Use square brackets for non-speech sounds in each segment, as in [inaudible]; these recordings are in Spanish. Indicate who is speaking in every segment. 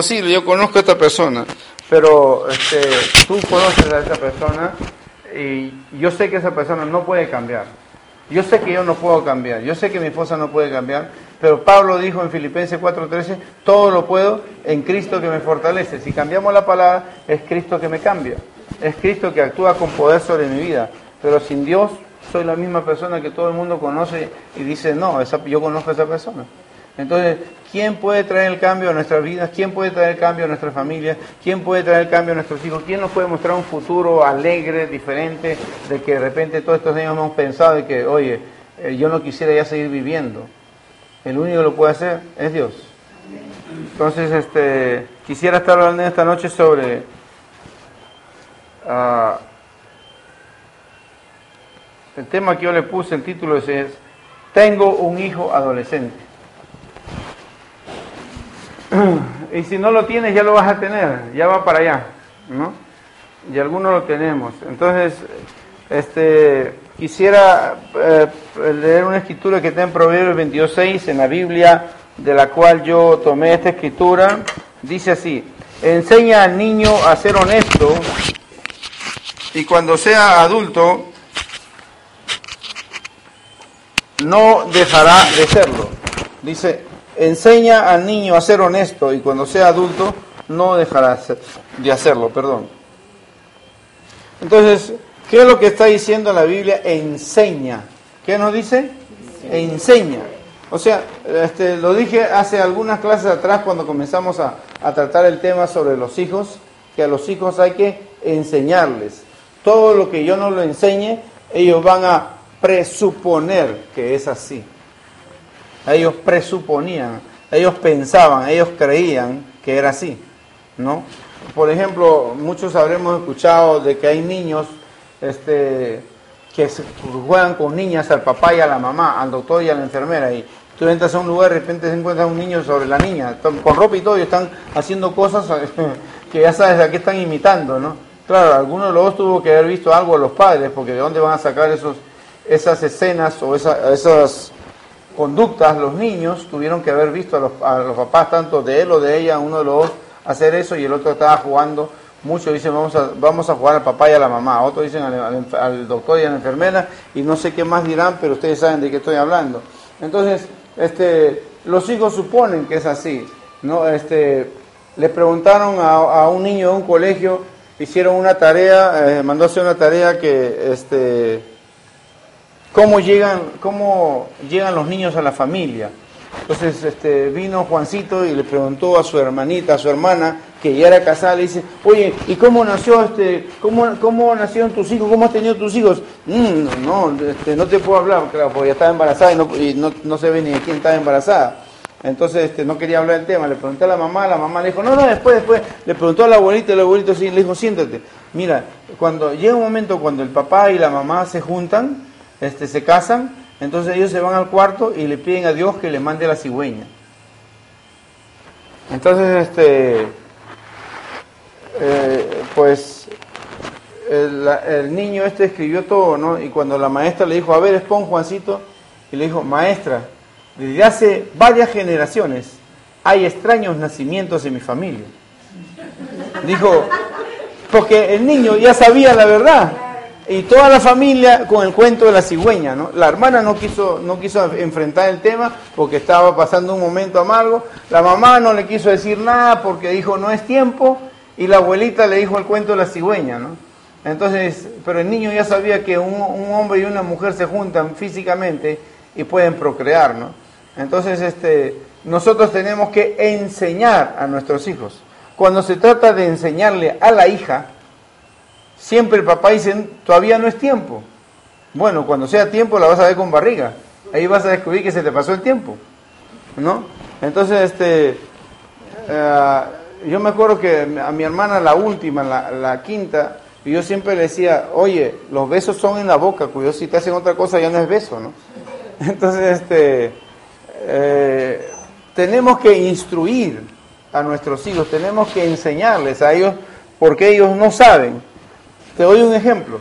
Speaker 1: posible, yo conozco a esta persona, pero este, tú conoces a esa persona y yo sé que esa persona no puede cambiar. Yo sé que yo no puedo cambiar, yo sé que mi esposa no puede cambiar, pero Pablo dijo en Filipenses 4:13, todo lo puedo en Cristo que me fortalece. Si cambiamos la palabra, es Cristo que me cambia, es Cristo que actúa con poder sobre mi vida, pero sin Dios soy la misma persona que todo el mundo conoce y dice, no, esa, yo conozco a esa persona. Entonces, ¿quién puede traer el cambio a nuestras vidas? ¿Quién puede traer el cambio a nuestras familias? ¿Quién puede traer el cambio a nuestros hijos? ¿Quién nos puede mostrar un futuro alegre, diferente, de que de repente todos estos años hemos pensado y que, oye, eh, yo no quisiera ya seguir viviendo? El único que lo puede hacer es Dios. Entonces, este, quisiera estar hablando esta noche sobre uh, el tema que yo le puse, el título es Tengo un hijo adolescente. [clears throat] y si no lo tienes ya lo vas a tener, ya va para allá, ¿no? Y algunos lo tenemos. Entonces, este, quisiera eh, leer una escritura que está en Proverbios 22.6 en la Biblia, de la cual yo tomé esta escritura. Dice así, enseña al niño a ser honesto y cuando sea adulto no dejará de serlo. Dice, enseña al niño a ser honesto y cuando sea adulto no dejará de hacerlo, perdón. Entonces, ¿qué es lo que está diciendo la Biblia? Enseña. ¿Qué nos dice? Enseña. O sea, este, lo dije hace algunas clases atrás cuando comenzamos a, a tratar el tema sobre los hijos, que a los hijos hay que enseñarles. Todo lo que yo no lo enseñe, ellos van a presuponer que es así. Ellos presuponían, ellos pensaban, ellos creían que era así, ¿no? Por ejemplo, muchos habremos escuchado de que hay niños este, que juegan con niñas al papá y a la mamá, al doctor y a la enfermera, y tú entras a un lugar y de repente se encuentra un niño sobre la niña, con ropa y todo, y están haciendo cosas que ya sabes a qué están imitando, ¿no? Claro, algunos de los tuvo que haber visto algo a los padres, porque de dónde van a sacar esos, esas escenas o esas conductas, los niños tuvieron que haber visto a los, a los, papás, tanto de él o de ella, uno de los dos, hacer eso y el otro estaba jugando. Muchos dicen vamos a, vamos a jugar al papá y a la mamá, otros dicen al, doctor y a la enfermera y no sé qué más dirán, pero ustedes saben de qué estoy hablando. Entonces, este, los hijos suponen que es así. ¿no? Este, le preguntaron a, a un niño de un colegio, hicieron una tarea, eh, mandó hacer una tarea que este, cómo llegan, cómo llegan los niños a la familia. Entonces este, vino Juancito y le preguntó a su hermanita, a su hermana, que ya era casada, le dice, oye, ¿y cómo nació este, cómo, cómo nacieron tus hijos? ¿Cómo has tenido tus hijos? Mm, no, este, no te puedo hablar, claro, porque ya estaba embarazada y no, y no, no se ve ni de quién estaba embarazada. Entonces este, no quería hablar del tema, le pregunté a la mamá, la mamá le dijo, no, no, después, después, le preguntó a la abuelita, el abuelito sí, le dijo, siéntate. Mira, cuando llega un momento cuando el papá y la mamá se juntan, este, se casan, entonces ellos se van al cuarto y le piden a Dios que le mande la cigüeña. Entonces, este, eh, pues el, niño este escribió todo, ¿no? Y cuando la maestra le dijo, a ver, expon Juancito, y le dijo, maestra, desde hace varias generaciones hay extraños nacimientos en mi familia. Dijo, porque el niño ya sabía la verdad y toda la familia con el cuento de la cigüeña, ¿no? La hermana no quiso, no quiso enfrentar el tema porque estaba pasando un momento amargo, la mamá no le quiso decir nada porque dijo no es tiempo, y la abuelita le dijo el cuento de la cigüeña, ¿no? Entonces, pero el niño ya sabía que un, un hombre y una mujer se juntan físicamente y pueden procrear, ¿no? Entonces, este, nosotros tenemos que enseñar a nuestros hijos. Cuando se trata de enseñarle a la hija, Siempre el papá dice, todavía no es tiempo. Bueno, cuando sea tiempo la vas a ver con barriga. Ahí vas a descubrir que se te pasó el tiempo. ¿No? Entonces, este, uh, yo me acuerdo que a mi hermana, la última, la, la, quinta, yo siempre le decía, oye, los besos son en la boca, cuidado, si te hacen otra cosa ya no es beso, ¿no? [laughs] Entonces, este, eh, tenemos que instruir a nuestros hijos, tenemos que enseñarles a ellos porque ellos no saben. Te doy un ejemplo.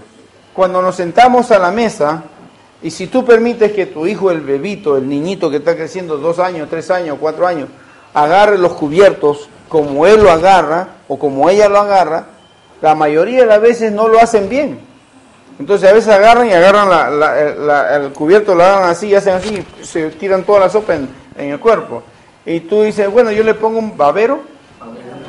Speaker 1: Cuando nos sentamos a la mesa, y si tú permites que tu hijo, el bebito, el niñito que está creciendo dos años, tres años, cuatro años, agarre los cubiertos como él lo agarra o como ella lo agarra, la mayoría de las veces no lo hacen bien. Entonces a veces agarran y agarran el cubierto, lo agarran así y hacen así, se tiran toda la sopa en, en el cuerpo. Y tú dices, bueno, yo le pongo un babero,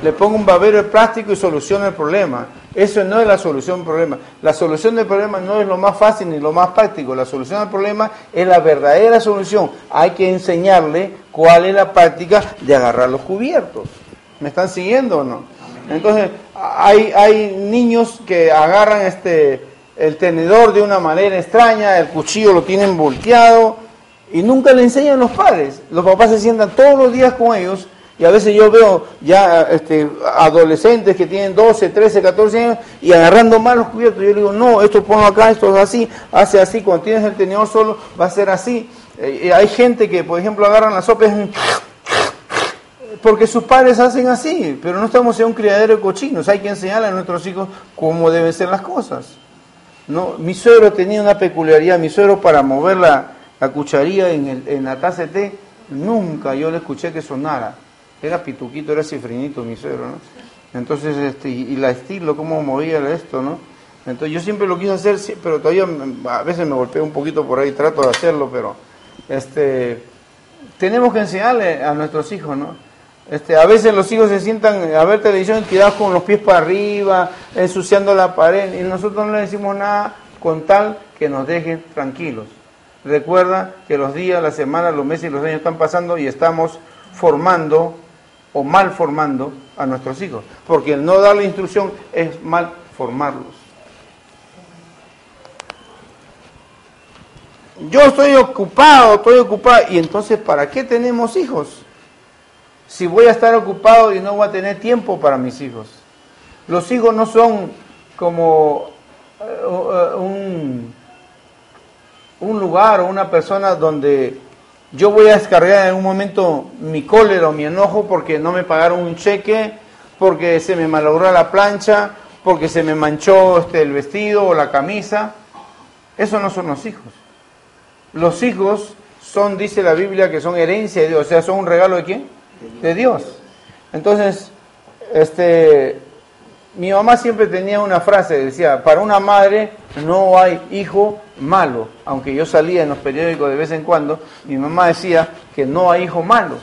Speaker 1: le pongo un babero de plástico y soluciono el problema. Eso no es la solución del problema. La solución del problema no es lo más fácil ni lo más práctico. La solución del problema es la verdadera solución. Hay que enseñarle cuál es la práctica de agarrar los cubiertos. ¿Me están siguiendo o no? Entonces, hay, hay niños que agarran este, el tenedor de una manera extraña, el cuchillo lo tienen volteado y nunca le enseñan los padres. Los papás se sientan todos los días con ellos y a veces yo veo ya este, adolescentes que tienen 12, 13, 14 años y agarrando mal los cubiertos. Yo le digo, no, esto ponlo acá, esto es así, hace así. Cuando tienes el tenedor solo, va a ser así. Eh, hay gente que, por ejemplo, agarran las sopa porque sus padres hacen así, pero no estamos en un criadero de cochinos. Hay que enseñarle a nuestros hijos cómo deben ser las cosas. No, mi suegro tenía una peculiaridad. Mi suegro, para mover la, cucharilla en, el, en la taza de té, nunca yo le escuché que sonara era pituquito, era cifrinito mi suegro, ¿no? Entonces, este, y, la estilo, cómo movía esto, ¿no? Entonces yo siempre lo quise hacer, pero todavía a veces me golpeo un poquito por ahí, trato de hacerlo, pero este, tenemos que enseñarle a nuestros hijos, ¿no? Este, a veces los hijos se sientan a ver televisión tirados con los pies para arriba, ensuciando la pared, y nosotros no le decimos nada con tal que nos dejen tranquilos. Recuerda que los días, las semanas, los meses y los años están pasando y estamos formando o mal formando a nuestros hijos, porque el no darle instrucción es mal formarlos. Yo estoy ocupado, estoy ocupado, y entonces ¿para qué tenemos hijos? Si voy a estar ocupado y no voy a tener tiempo para mis hijos. Los hijos no son como eh, un, un lugar o una persona donde yo voy a descargar en un momento mi cólera o mi enojo porque no me pagaron un cheque, porque se me malogró la plancha, porque se me manchó este, el vestido o la camisa. Eso no son los hijos. Los hijos son, dice la Biblia, que son herencia de Dios, o sea, son un regalo de quién? De Dios. Entonces, este, mi mamá siempre tenía una frase, decía, para una madre no hay hijo malo. Aunque yo salía en los periódicos de vez en cuando, mi mamá decía que no hay hijo malo.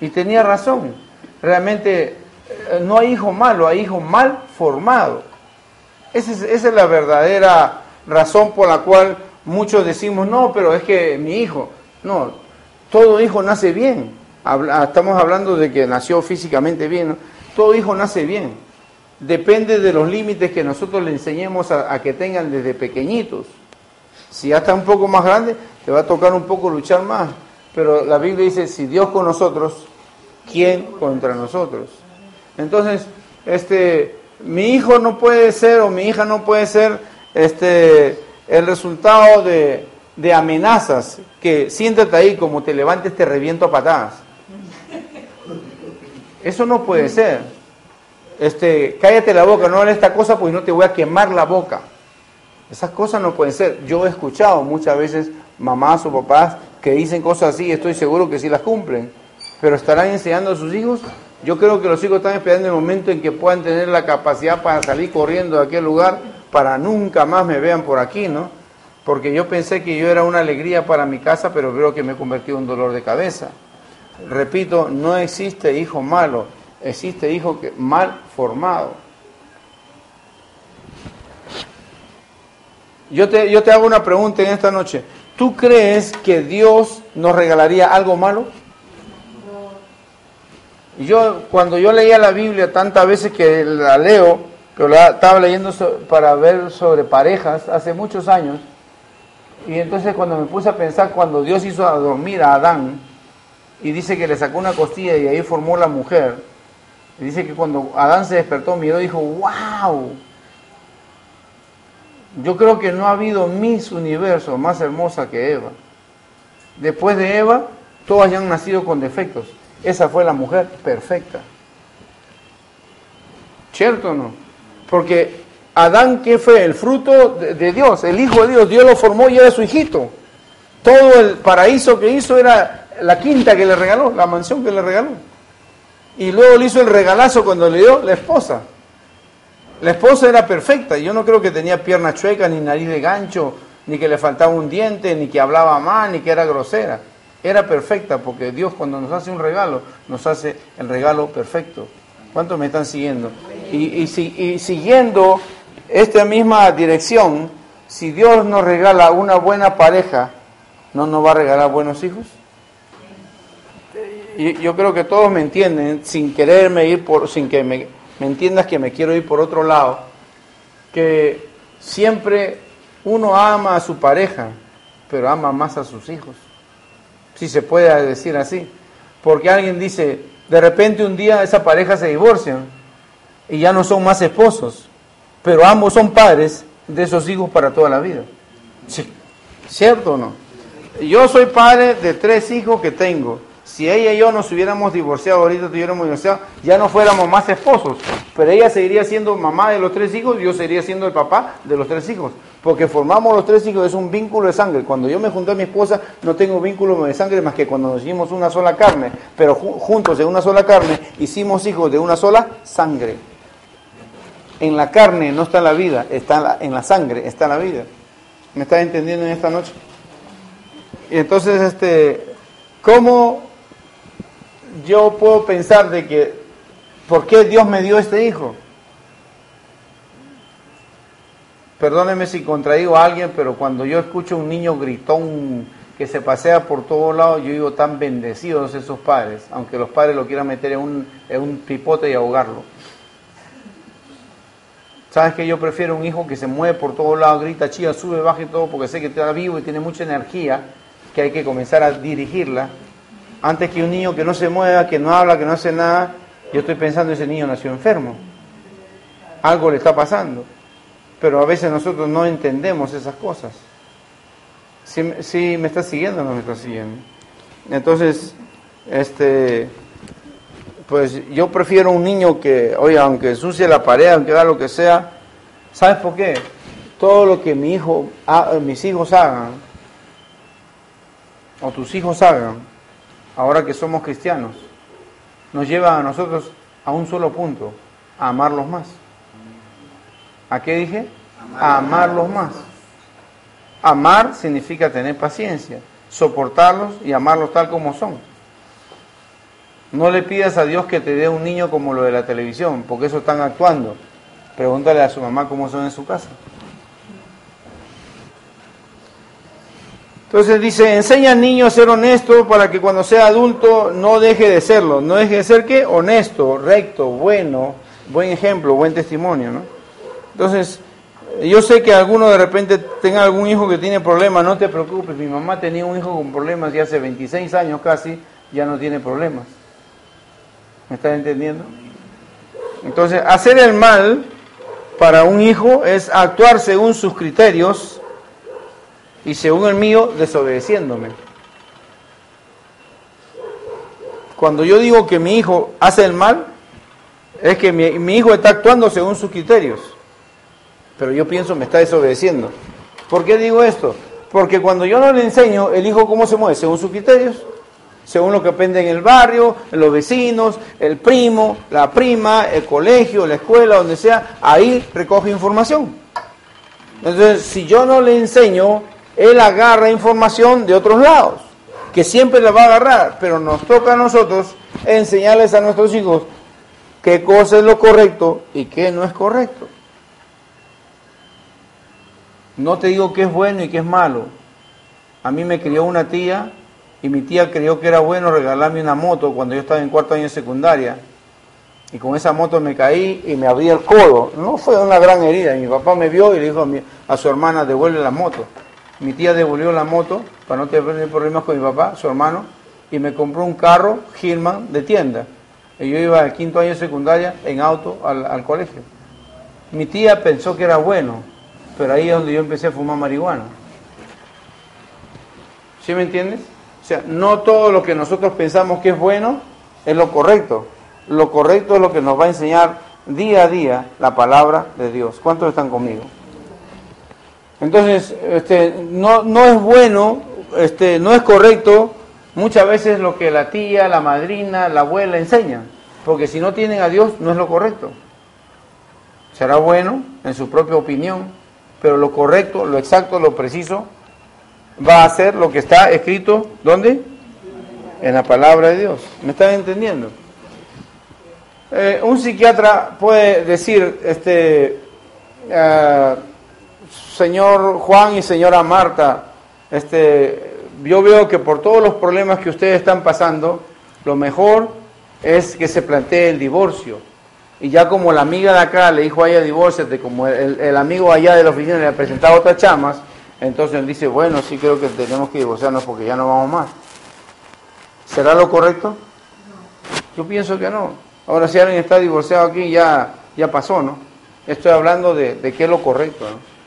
Speaker 1: Y tenía razón. Realmente eh, no hay hijo malo, hay hijo mal formado. Esa es, esa es la verdadera razón por la cual muchos decimos, no, pero es que mi hijo, no, todo hijo nace bien. Estamos hablando de que nació físicamente bien, todo hijo nace bien depende de los límites que nosotros le enseñemos a, que tengan desde pequeñitos. Si ya está un poco más grande, te va a tocar un poco luchar más. Pero la Biblia dice, si Dios con nosotros, ¿quién contra nosotros? Entonces, este, mi hijo no puede ser o mi hija no puede ser este, el resultado de, de amenazas, que siéntate ahí, como te levantes te reviento a patadas. Eso no puede ser este, cállate la boca, no hables esta cosa porque no te voy a quemar la boca. Esas cosas no pueden ser. Yo he escuchado muchas veces mamás o papás que dicen cosas así estoy seguro que sí las cumplen. Pero estarán enseñando a sus hijos. Yo creo que los hijos están esperando el momento en que puedan tener la capacidad para salir corriendo de aquel lugar para nunca más me vean por aquí, ¿no? Porque yo pensé que yo era una alegría para mi casa, pero creo que me he convertido en un dolor de cabeza. Repito, no existe hijo malo existe hijo que, mal formado. Yo te, yo te hago una pregunta en esta noche. ¿Tú crees que Dios nos regalaría algo malo? Yo, cuando yo leía la Biblia tantas veces que la leo, que la estaba leyendo para ver sobre parejas hace muchos años, y entonces cuando me puse a pensar, cuando Dios hizo a dormir a Adán, y dice que le sacó una costilla y ahí formó la mujer, dice que cuando Adán se despertó, miró y dijo, wow. Yo creo que no ha habido Miss Universo más hermosa que Eva. Después de Eva, todas ya han nacido con defectos. Esa fue la mujer perfecta. ¿Cierto o no? Porque Adán, ¿qué fue? El fruto de, Dios, el Hijo de Dios. Dios lo formó y era su hijito. Todo el paraíso que hizo era la quinta que le regaló, la mansión que le regaló. Y luego le hizo el regalazo cuando le dio la esposa. La esposa era perfecta. Yo no creo que tenía pierna chueca, ni nariz de gancho, ni que le faltaba un diente, ni que hablaba mal, ni que era grosera. Era perfecta porque Dios cuando nos hace un regalo, nos hace el regalo perfecto. ¿Cuántos me están siguiendo? Y, y siguiendo esta misma dirección, si Dios nos regala una buena pareja, ¿no nos va a regalar buenos hijos? Yo creo que todos me entienden, sin quererme ir por, sin que me, entiendas que me quiero ir por otro lado, que siempre uno ama a su pareja, pero ama más a sus hijos. Si se puede decir así. Porque alguien dice, de repente un día esa pareja se divorcia y ya no son más esposos, pero ambos son padres de esos hijos para toda la vida. ¿Cierto o no? Yo soy padre de tres hijos que tengo. Si ella y yo nos hubiéramos divorciado, ahorita tuviéramos divorciado, ya no fuéramos más esposos. Pero ella seguiría siendo mamá de los tres hijos yo seguiría siendo el papá de los tres hijos. Porque formamos los tres hijos, es un vínculo de sangre. Cuando yo me junté a mi esposa, no tengo vínculo de sangre más que cuando nos hicimos una sola carne. Pero juntos en una sola carne, hicimos hijos de una sola sangre. En la carne no está la vida, está la, en la sangre está la vida. ¿Me estás entendiendo en esta noche? Y entonces, este, ¿cómo yo puedo pensar de que, ¿por qué Dios me dio este hijo? Perdóneme si contradigo a alguien, pero cuando yo escucho un niño gritón que se pasea por todos lados, yo digo tan bendecidos esos padres, aunque los padres lo quieran meter en un, en un pipote y ahogarlo. ¿Sabes que yo prefiero un hijo que se mueve por todos lados, grita, chilla, sube, baja y todo, porque sé que está vivo y tiene mucha energía, que hay que comenzar a dirigirla, antes que un niño que no se mueva, que no habla, que no hace nada, yo estoy pensando ese niño nació enfermo. Algo le está pasando. Pero a veces nosotros no entendemos esas cosas. Si, me está siguiendo o no me está siguiendo. Entonces, este, pues yo prefiero un niño que, oye, aunque ensucie la pared, aunque haga lo que sea, ¿sabes por qué? Todo lo que mi hijo, mis hijos hagan, o tus hijos hagan, ahora que somos cristianos, nos lleva a nosotros a un solo punto, a amarlos más. ¿A qué dije? A amarlos más. Amar significa tener paciencia, soportarlos y amarlos tal como son. No le pidas a Dios que te dé un niño como lo de la televisión, porque eso están actuando. Pregúntale a su mamá cómo son en su casa. Entonces dice, enseña al niño a ser honesto para que cuando sea adulto no deje de serlo. No deje de ser qué? Honesto, recto, bueno, buen ejemplo, buen testimonio, ¿no? Entonces, yo sé que alguno de repente tenga algún hijo que tiene problemas, no te preocupes, mi mamá tenía un hijo con problemas y hace 26 años casi ya no tiene problemas. ¿Me estás entendiendo? Entonces, hacer el mal para un hijo es actuar según sus criterios y según el mío, desobedeciéndome. Cuando yo digo que mi hijo hace el mal, es que mi, hijo está actuando según sus criterios, pero yo pienso me está desobedeciendo. ¿Por qué digo esto? Porque cuando yo no le enseño el hijo cómo se mueve, según sus criterios, según lo que aprende en el barrio, en los vecinos, el primo, la prima, el colegio, la escuela, donde sea, ahí recoge información. Entonces, si yo no le enseño él agarra información de otros lados, que siempre la va a agarrar, pero nos toca a nosotros enseñarles a nuestros hijos qué cosa es lo correcto y qué no es correcto. No te digo qué es bueno y qué es malo. A mí me crió una tía y mi tía creyó que era bueno regalarme una moto cuando yo estaba en cuarto año de secundaria. Y con esa moto me caí y me abrí el codo. No fue una gran herida. Y mi papá me vio y le dijo a, a su hermana, devuelve la moto. Mi tía devolvió la moto para no tener problemas con mi papá, su hermano, y me compró un carro Hillman de tienda. Y yo iba al quinto año de secundaria en auto al, colegio. Mi tía pensó que era bueno, pero ahí es donde yo empecé a fumar marihuana. ¿Sí me entiendes? O sea, no todo lo que nosotros pensamos que es bueno es lo correcto. Lo correcto es lo que nos va a enseñar día a día la palabra de Dios. ¿Cuántos están conmigo? Entonces, este, no, no es bueno, este, no es correcto muchas veces lo que la tía, la madrina, la abuela enseñan. porque si no tienen a Dios no es lo correcto. Será bueno en su propia opinión, pero lo correcto, lo exacto, lo preciso va a ser lo que está escrito, ¿dónde? En la palabra de Dios. ¿Me están entendiendo? Eh, un psiquiatra puede decir, este, eh, señor Juan y señora Marta, este, yo veo que por todos los problemas que ustedes están pasando, lo mejor es que se plantee el divorcio. Y ya como la amiga de acá le dijo a ella divórciate, como el, amigo allá de la oficina le ha presentado otras chamas, entonces él dice, bueno, sí creo que tenemos que divorciarnos porque ya no vamos más. ¿Será lo correcto? Yo pienso que no. Ahora si alguien está divorciado aquí ya, ya pasó, ¿no? Estoy hablando de, de qué es lo correcto, ¿no?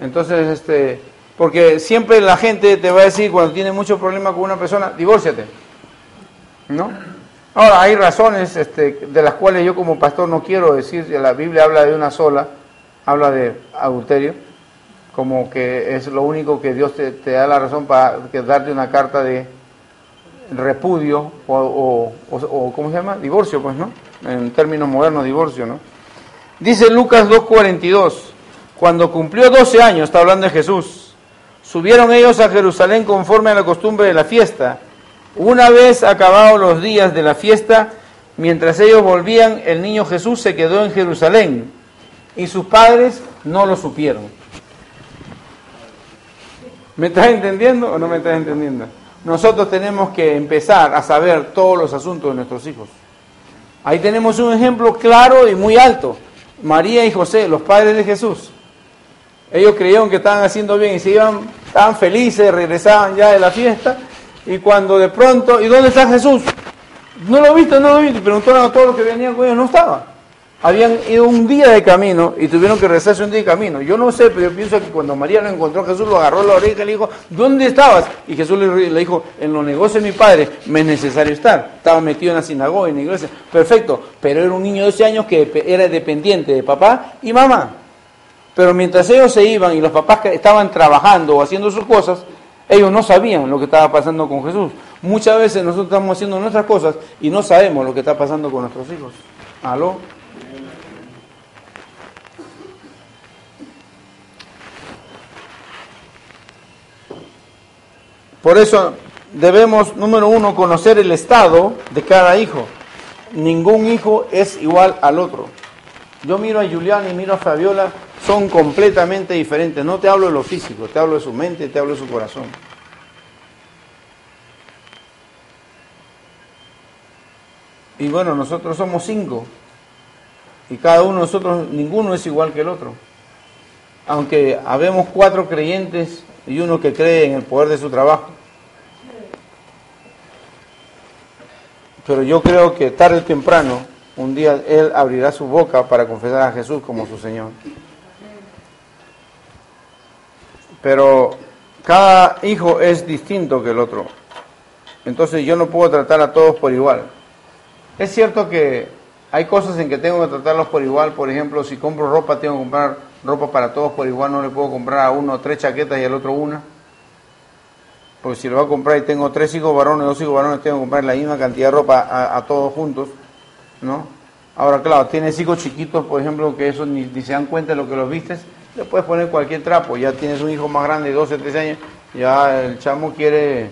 Speaker 1: Entonces, este, porque siempre la gente te va a decir cuando tiene mucho problema con una persona, divórciate. ¿No? Ahora, hay razones este, de las cuales yo como pastor no quiero decir, la Biblia habla de una sola, habla de adulterio, como que es lo único que Dios te, da la razón para darte una carta de repudio o, o, o, ¿cómo se llama? Divorcio, pues, ¿no? En términos modernos, divorcio, ¿no? Dice Lucas 2.42, cuando cumplió 12 años, está hablando de Jesús, subieron ellos a Jerusalén conforme a la costumbre de la fiesta. Una vez acabados los días de la fiesta, mientras ellos volvían, el niño Jesús se quedó en Jerusalén y sus padres no lo supieron. ¿Me estás entendiendo o no me estás entendiendo? Nosotros tenemos que empezar a saber todos los asuntos de nuestros hijos. Ahí tenemos un ejemplo claro y muy alto. María y José, los padres de Jesús. Ellos creyeron que estaban haciendo bien y se iban, estaban felices, regresaban ya de la fiesta. Y cuando de pronto, ¿y dónde está Jesús? No lo viste, no lo viste. Preguntaron a todos los que venían con ellos, no estaba. Habían ido un día de camino y tuvieron que rezarse un día de camino. Yo no sé, pero yo pienso que cuando María lo encontró, Jesús lo agarró la oreja y le dijo, ¿dónde estabas? Y Jesús le dijo, en los negocios de mi padre me es necesario estar. Estaba metido en la sinagoga, en la iglesia. Perfecto, pero era un niño de 12 años que era dependiente de papá y mamá. Pero mientras ellos se iban y los papás estaban trabajando o haciendo sus cosas, ellos no sabían lo que estaba pasando con Jesús. Muchas veces nosotros estamos haciendo nuestras cosas y no sabemos lo que está pasando con nuestros hijos. ¿Aló? Por eso debemos, número uno, conocer el estado de cada hijo. Ningún hijo es igual al otro. Yo miro a Julián y miro a Fabiola, son completamente diferentes. No te hablo de lo físico, te hablo de su mente, te hablo de su corazón. Y bueno, nosotros somos cinco. Y cada uno de nosotros, ninguno es igual que el otro. Aunque habemos cuatro creyentes y uno que cree en el poder de su trabajo. Pero yo creo que tarde o temprano, un día Él abrirá su boca para confesar a Jesús como su Señor. Pero cada hijo es distinto que el otro. Entonces yo no puedo tratar a todos por igual. Es cierto que hay cosas en que tengo que tratarlos por igual. Por ejemplo, si compro ropa, tengo que comprar ropa para todos por igual. No le puedo comprar a uno tres chaquetas y al otro una. Porque si lo voy a comprar y tengo tres hijos varones, dos hijos varones, tengo que comprar la misma cantidad de ropa a, a todos juntos. ¿no? Ahora, claro, tienes hijos chiquitos, por ejemplo, que eso ni, ni, se dan cuenta de lo que los vistes, le puedes poner cualquier trapo. Ya tienes un hijo más grande, de 12, 13 años, ya el chamo quiere,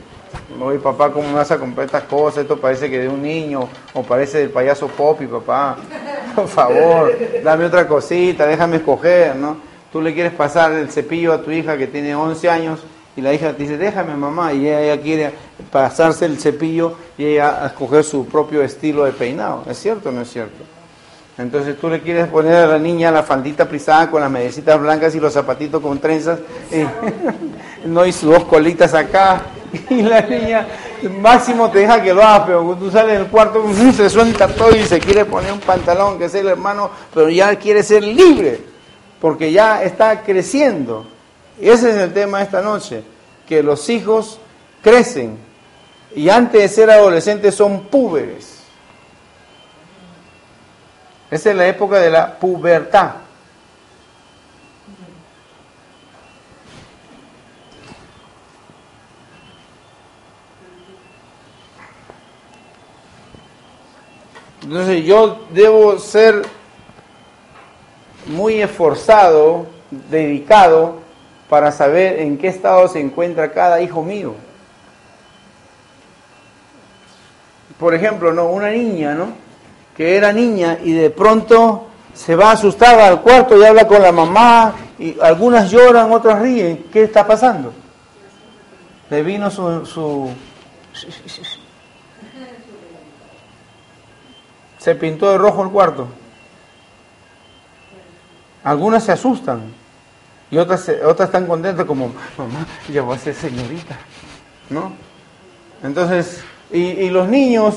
Speaker 1: oye papá, ¿cómo me vas a comprar estas cosas? Esto parece que de un niño, o parece del payaso Poppy, papá. [laughs] Por favor, dame otra cosita, déjame escoger, ¿no? Tú le quieres pasar el cepillo a tu hija que tiene 11 años y la hija te dice, déjame mamá, y ella, quiere pasarse el cepillo y ella a escoger su propio estilo de peinado. ¿Es cierto o no es cierto? Entonces tú le quieres poner a la niña la faldita prisada con las medecitas blancas y los zapatitos con trenzas, [laughs] no y sus dos colitas acá, [laughs] y la niña máximo te deja que lo haga, pero cuando tú sales del cuarto [laughs] se suelta todo y se quiere poner un pantalón que es el hermano, pero ya quiere ser libre, porque ya está creciendo. Y ese es el tema de esta noche, que los hijos crecen y antes de ser adolescentes son púberes. Esa es la época de la pubertad. Entonces yo debo ser muy esforzado, dedicado, para saber en qué estado se encuentra cada hijo mío. Por ejemplo, no, una niña, ¿no? Que era niña y de pronto se va asustada al cuarto y habla con la mamá y algunas lloran, otras ríen. ¿Qué está pasando? Le vino su, su se pintó de rojo el cuarto. Algunas se asustan y otras, otras están contentas como, mamá, ya voy a ser señorita. ¿No? Entonces, y, y los niños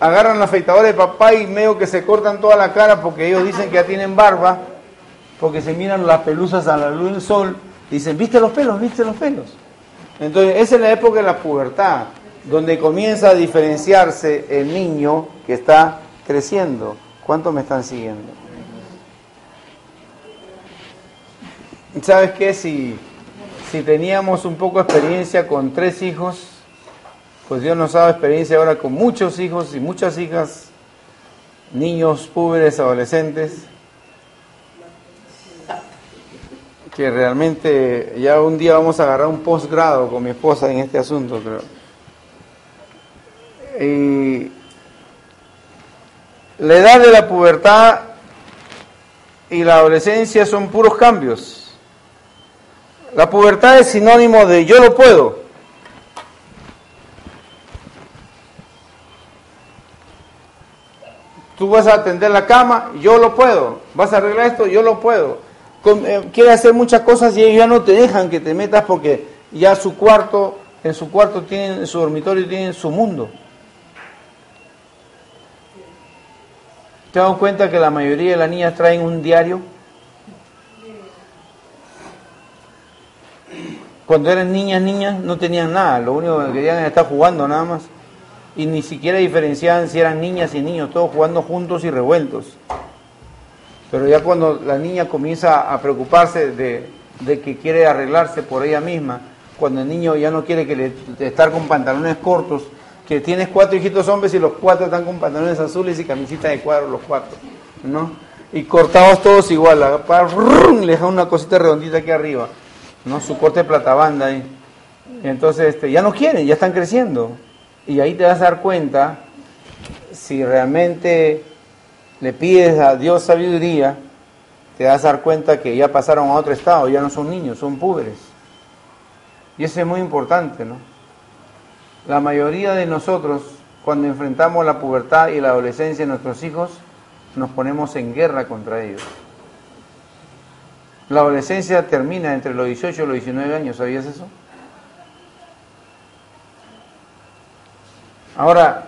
Speaker 1: agarran la afeitadora de papá y medio que se cortan toda la cara porque ellos dicen que ya tienen barba, porque se miran las pelusas a la luz del sol, dicen, ¿viste los pelos? ¿Viste los pelos? Entonces, esa es la época de la pubertad, donde comienza a diferenciarse el niño que está creciendo. ¿Cuántos me están siguiendo? ¿Sabes qué? Si, si teníamos un poco de experiencia con tres hijos, pues Dios nos ha dado experiencia ahora con muchos hijos y muchas hijas, niños, púberes, adolescentes, que realmente ya un día vamos a agarrar un posgrado con mi esposa en este asunto. Y la edad de la pubertad y la adolescencia son puros cambios. La pubertad es sinónimo de yo lo puedo. Tú vas a atender la cama, yo lo puedo. Vas a arreglar esto, yo lo puedo. Eh, quiere hacer muchas cosas y ellos ya no te dejan que te metas porque ya su cuarto, en su cuarto tienen, en su dormitorio tienen su mundo. ¿Te das cuenta que la mayoría de las niñas traen un diario? Cuando eran niñas, niñas, no tenían nada, lo único que querían era estar jugando nada más y ni siquiera diferenciaban si eran niñas y niños, todos jugando juntos y revueltos. Pero ya cuando la niña comienza a preocuparse de, que quiere arreglarse por ella misma, cuando el niño ya no quiere que le, estar con pantalones cortos, que tienes cuatro hijitos hombres y los cuatro están con pantalones azules y camisetas de cuadro los cuatro, ¿no? Y cortados todos igual, le deja una cosita redondita aquí arriba, ¿no? Su corte de platabanda ahí. Entonces, este, ya no quieren, ya están creciendo. Y ahí te vas a dar cuenta si realmente le pides a Dios sabiduría, te vas a dar cuenta que ya pasaron a otro estado, ya no son niños, son púberes. Y eso es muy importante, ¿no? La mayoría de nosotros, cuando enfrentamos la pubertad y la adolescencia de nuestros hijos, nos ponemos en guerra contra ellos. La adolescencia termina entre los 18 y los 19 años, ¿sabías eso? Ahora,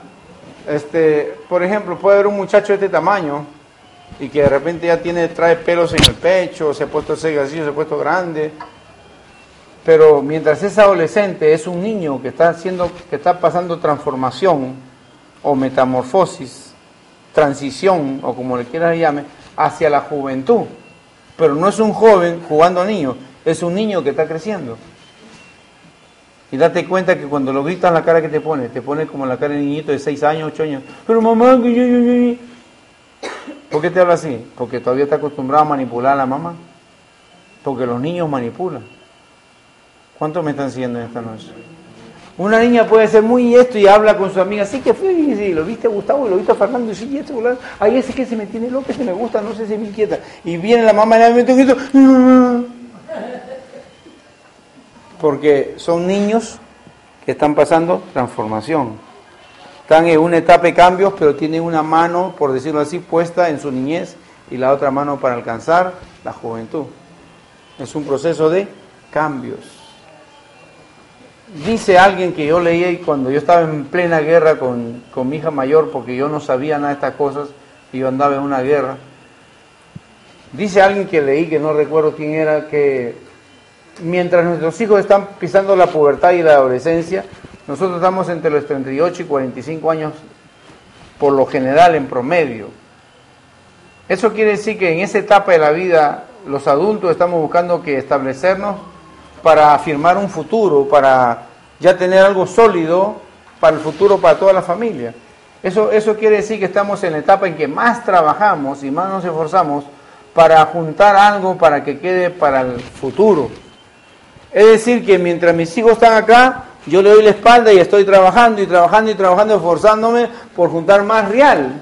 Speaker 1: este, por ejemplo, puede haber un muchacho de este tamaño y que de repente ya tiene, trae pelos en el pecho, se ha puesto cegacillo, se ha puesto grande, pero mientras es adolescente, es un niño que está haciendo, que está pasando transformación o metamorfosis, transición o como le quieras llame, hacia la juventud. Pero no es un joven jugando a niño, es un niño que está creciendo. Y date cuenta que cuando lo gritas la cara que te pone, te pone como la cara de niñito de 6 años, 8 años. Pero mamá, que yo, yo, yo. ¿Por qué te habla así? Porque todavía está acostumbrado a manipular a la mamá. Porque los niños manipulan. ¿Cuántos me están siguiendo en esta noche? Una niña puede ser muy esto y habla con su amiga, sí que fue, lo viste a Gustavo lo viste a Fernando, y sí, esto, ahí ese que se me tiene loco, se me gusta, no sé si me inquieta. Y viene la mamá y le mete un grito, porque son niños que están pasando transformación. Están en una etapa de cambios, pero tienen una mano, por decirlo así, puesta en su niñez y la otra mano para alcanzar la juventud. Es un proceso de cambios. Dice alguien que yo leí cuando yo estaba en plena guerra con, con mi hija mayor, porque yo no sabía nada de estas cosas, y yo andaba en una guerra. Dice alguien que leí, que no recuerdo quién era, que mientras nuestros hijos están pisando la pubertad y la adolescencia, nosotros estamos entre los 38 y 45 años por lo general en promedio. Eso quiere decir que en esa etapa de la vida los adultos estamos buscando que establecernos para afirmar un futuro, para ya tener algo sólido para el futuro para toda la familia. Eso, eso quiere decir que estamos en la etapa en que más trabajamos y más nos esforzamos para juntar algo para que quede para el futuro. Es decir, que mientras mis hijos están acá, yo le doy la espalda y estoy trabajando y trabajando y trabajando, esforzándome por juntar más real.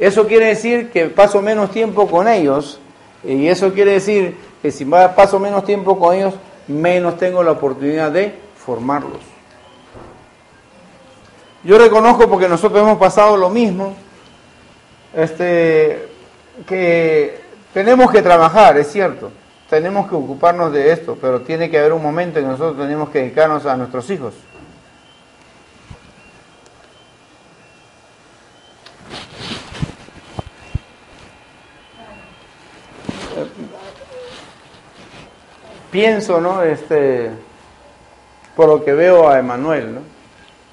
Speaker 1: Eso quiere decir que paso menos tiempo con ellos y eso quiere decir que si paso menos tiempo con ellos, menos tengo la oportunidad de formarlos. Yo reconozco porque nosotros hemos pasado lo mismo, este, que tenemos que trabajar, es cierto, tenemos que ocuparnos de esto, pero tiene que haber un momento en que nosotros tenemos que dedicarnos a nuestros hijos. Pienso, ¿no? Este, por lo que veo a Emanuel, ¿no?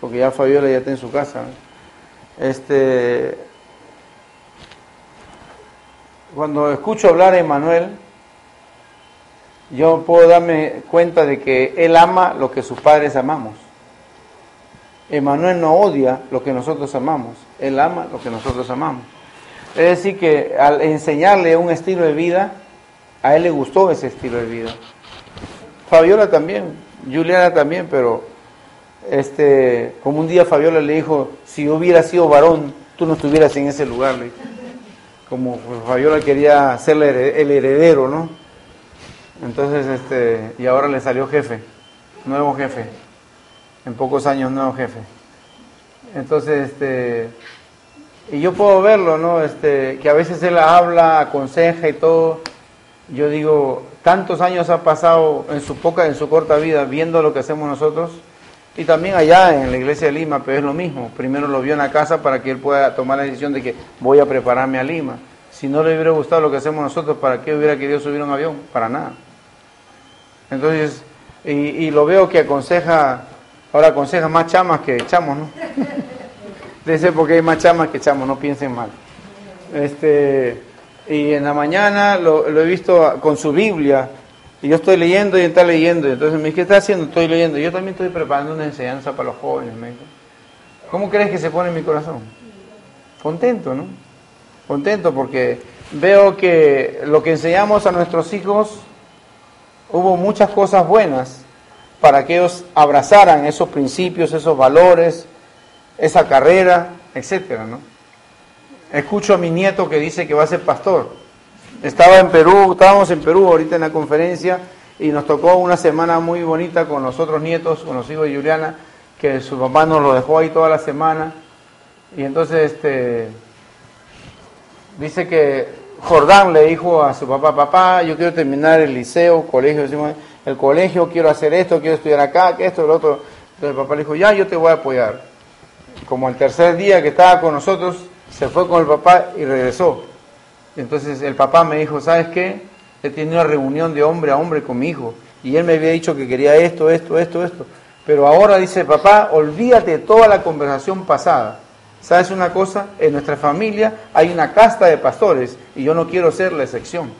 Speaker 1: porque ya Fabiola ya está en su casa. Este, cuando escucho hablar a Emanuel, yo puedo darme cuenta de que él ama lo que sus padres amamos. Emanuel no odia lo que nosotros amamos, él ama lo que nosotros amamos. Es decir, que al enseñarle un estilo de vida, a él le gustó ese estilo de vida. Fabiola también, Juliana también, pero este, como un día Fabiola le dijo, si hubiera sido varón, tú no estuvieras en ese lugar. Como Fabiola quería ser el heredero, ¿no? Entonces, este, y ahora le salió jefe, nuevo jefe, en pocos años nuevo jefe. Entonces, este, y yo puedo verlo, ¿no? Este, que a veces él habla, aconseja y todo. Yo digo, tantos años ha pasado en su poca, en su corta vida viendo lo que hacemos nosotros y también allá en la iglesia de Lima, pero es lo mismo. Primero lo vio en la casa para que él pueda tomar la decisión de que voy a prepararme a Lima. Si no le hubiera gustado lo que hacemos nosotros, ¿para qué hubiera querido subir un avión? Para nada. Entonces, y, lo veo que aconseja, ahora aconseja más chamas que chamos, ¿no? [laughs] Dice porque hay más chamas que chamos, no piensen mal. Este, y en la mañana lo he visto con su Biblia, y yo estoy leyendo y está leyendo. Y entonces me dice, ¿qué está haciendo? Estoy leyendo. Yo también estoy preparando una enseñanza para los jóvenes. Me ¿Cómo crees que se pone en mi corazón? Contento, ¿no? Contento porque veo que lo que enseñamos a nuestros hijos, hubo muchas cosas buenas para que ellos abrazaran esos principios, esos valores, esa carrera, etcétera, ¿no? Escucho a mi nieto que dice que va a ser pastor. Estaba en Perú, estábamos en Perú ahorita en la conferencia y nos tocó una semana muy bonita con los otros nietos, con los hijos de Juliana, que su papá nos lo dejó ahí toda la semana. Y entonces este dice que Jordán le dijo a su papá, papá, yo quiero terminar el liceo, colegio, el colegio, quiero hacer esto, quiero estudiar acá, que esto, lo otro. Entonces el papá le dijo, ya, yo te voy a apoyar. Como el tercer día que estaba con nosotros, se fue con el papá y regresó. Entonces el papá me dijo, ¿sabes qué? He tenido una reunión de hombre a hombre con mi hijo y él me había dicho que quería esto, esto, esto, esto. Pero ahora dice, papá, olvídate toda la conversación pasada. ¿Sabes una cosa? En nuestra familia hay una casta de pastores y yo no quiero ser la excepción.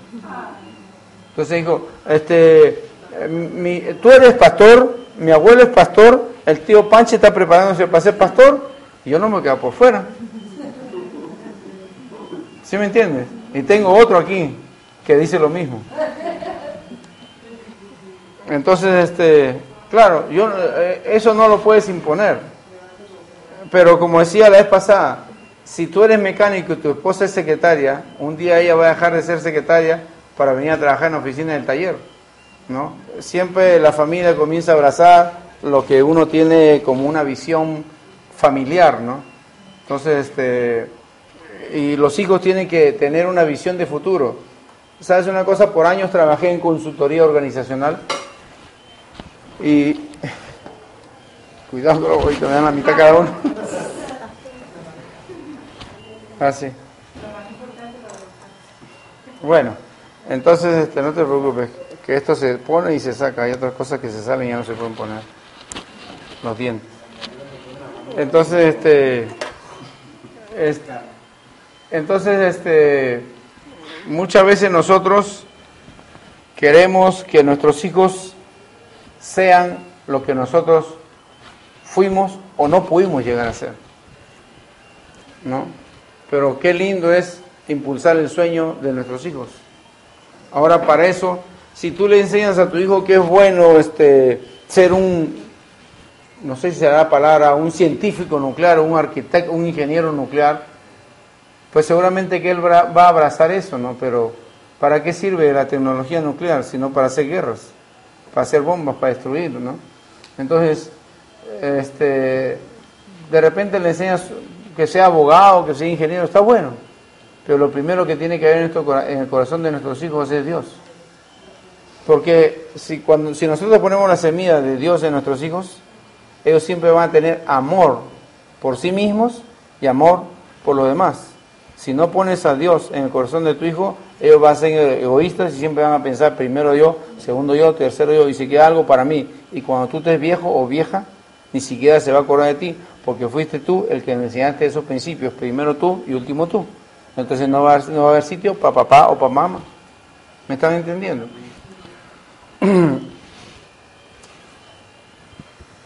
Speaker 1: Entonces dijo, este, mi, tú eres pastor, mi abuelo es pastor, el tío Panche está preparándose para ser pastor y yo no me quedo por fuera. ¿Sí me entiendes? Y tengo otro aquí que dice lo mismo. Entonces, este, claro, yo eh, eso no lo puedes imponer. Pero como decía la vez pasada, si tú eres mecánico y tu esposa es secretaria, un día ella va a dejar de ser secretaria para venir a trabajar en la oficina del taller, ¿no? Siempre la familia comienza a abrazar lo que uno tiene como una visión familiar, ¿no? Entonces, este, y los hijos tienen que tener una visión de futuro. ¿Sabes una cosa? Por años trabajé en consultoría organizacional y cuidado que me dan la mitad cada uno. Así. [laughs] Ah, bueno, entonces este, no te preocupes, que esto se pone y se saca. Hay otras cosas que se salen y ya no se pueden poner. Los dientes. Entonces, este, este entonces, este, muchas veces nosotros queremos que nuestros hijos sean lo que nosotros fuimos o no pudimos llegar a ser. ¿no? Pero qué lindo es impulsar el sueño de nuestros hijos. Ahora para eso, si tú le enseñas a tu hijo que es bueno este, ser un, no sé si será la palabra, un científico nuclear, un arquitecto, un ingeniero nuclear, pues seguramente que él va a abrazar eso, ¿no? Pero ¿para qué sirve la tecnología nuclear? Sino para hacer guerras, para hacer bombas, para destruir, ¿no? Entonces, este, de repente le enseñas que sea abogado, que sea ingeniero, está bueno, pero lo primero que tiene que haber en, el corazón de nuestros hijos es Dios. Porque si, cuando, si nosotros ponemos la semilla de Dios en nuestros hijos, ellos siempre van a tener amor por sí mismos y amor por los demás. Si no pones a Dios en el corazón de tu hijo, ellos van a ser egoístas y siempre van a pensar primero yo, segundo yo, tercero yo, y si queda algo para mí. Y cuando tú estés viejo o vieja, ni siquiera se va a acordar de ti, porque fuiste tú el que me enseñaste esos principios, primero tú y último tú. Entonces no va a, no va a haber sitio para papá o para mamá. ¿Me están entendiendo? [clears throat]